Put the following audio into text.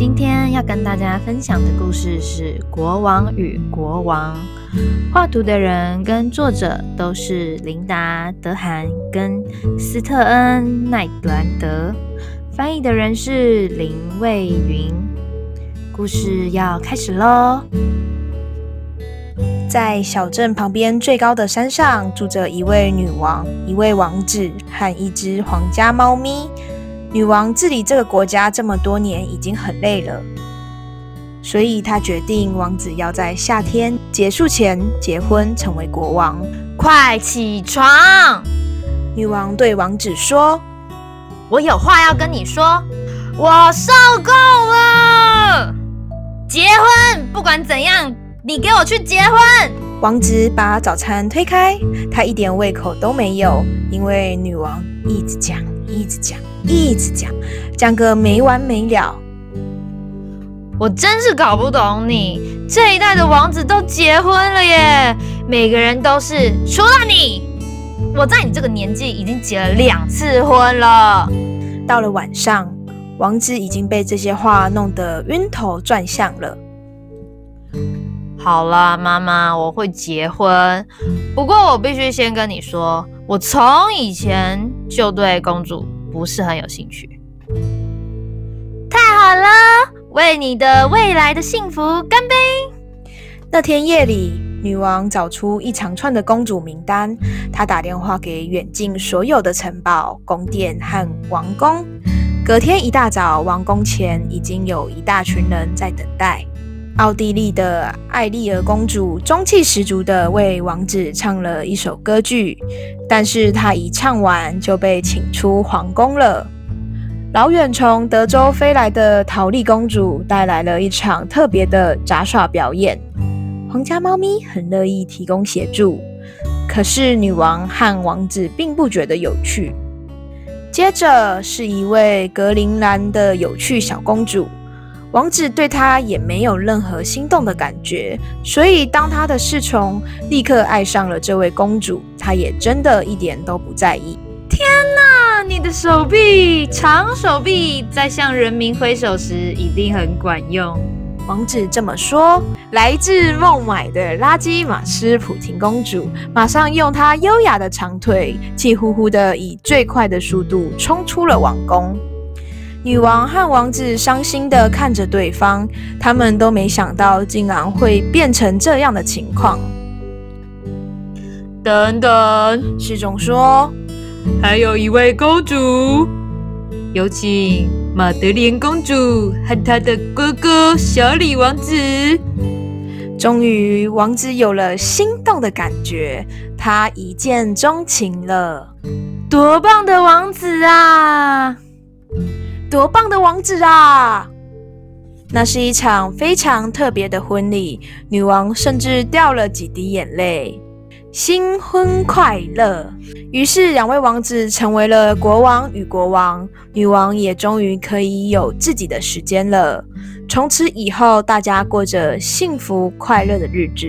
今天要跟大家分享的故事是《国王与国王》。画图的人跟作者都是琳达·德涵跟斯特恩·奈德兰德，翻译的人是林蔚云。故事要开始喽！在小镇旁边最高的山上，住着一位女王、一位王子和一只皇家猫咪。女王治理这个国家这么多年，已经很累了，所以她决定王子要在夏天结束前结婚，成为国王。快起床！女王对王子说：“我有话要跟你说，我受够了！结婚，不管怎样，你给我去结婚！”王子把早餐推开，他一点胃口都没有，因为女王一直讲。一直讲，一直讲，讲个没完没了。我真是搞不懂你，这一代的王子都结婚了耶，每个人都是，除了你。我在你这个年纪已经结了两次婚了。到了晚上，王子已经被这些话弄得晕头转向了。好了，妈妈，我会结婚，不过我必须先跟你说。我从以前就对公主不是很有兴趣。太好了，为你的未来的幸福干杯！那天夜里，女王找出一长串的公主名单，她打电话给远近所有的城堡、宫殿和王宫。隔天一大早，王宫前已经有一大群人在等待。奥地利的艾丽尔公主中气十足地为王子唱了一首歌剧，但是她一唱完就被请出皇宫了。老远从德州飞来的陶丽公主带来了一场特别的杂耍表演，皇家猫咪很乐意提供协助，可是女王和王子并不觉得有趣。接着是一位格陵兰的有趣小公主。王子对她也没有任何心动的感觉，所以当他的侍从立刻爱上了这位公主，他也真的一点都不在意。天哪，你的手臂，长手臂，在向人民挥手时一定很管用。王子这么说。来自孟买的拉基马斯普廷公主马上用她优雅的长腿，气呼呼的以最快的速度冲出了王宫。女王和王子伤心地看着对方，他们都没想到竟然会变成这样的情况。等等，侍从说，还有一位公主，有请玛德莲公主和她的哥哥小李王子。终于，王子有了心动的感觉，他一见钟情了。多棒的王子啊！多棒的王子啊！那是一场非常特别的婚礼，女王甚至掉了几滴眼泪。新婚快乐！于是两位王子成为了国王与国王，女王也终于可以有自己的时间了。从此以后，大家过着幸福快乐的日子。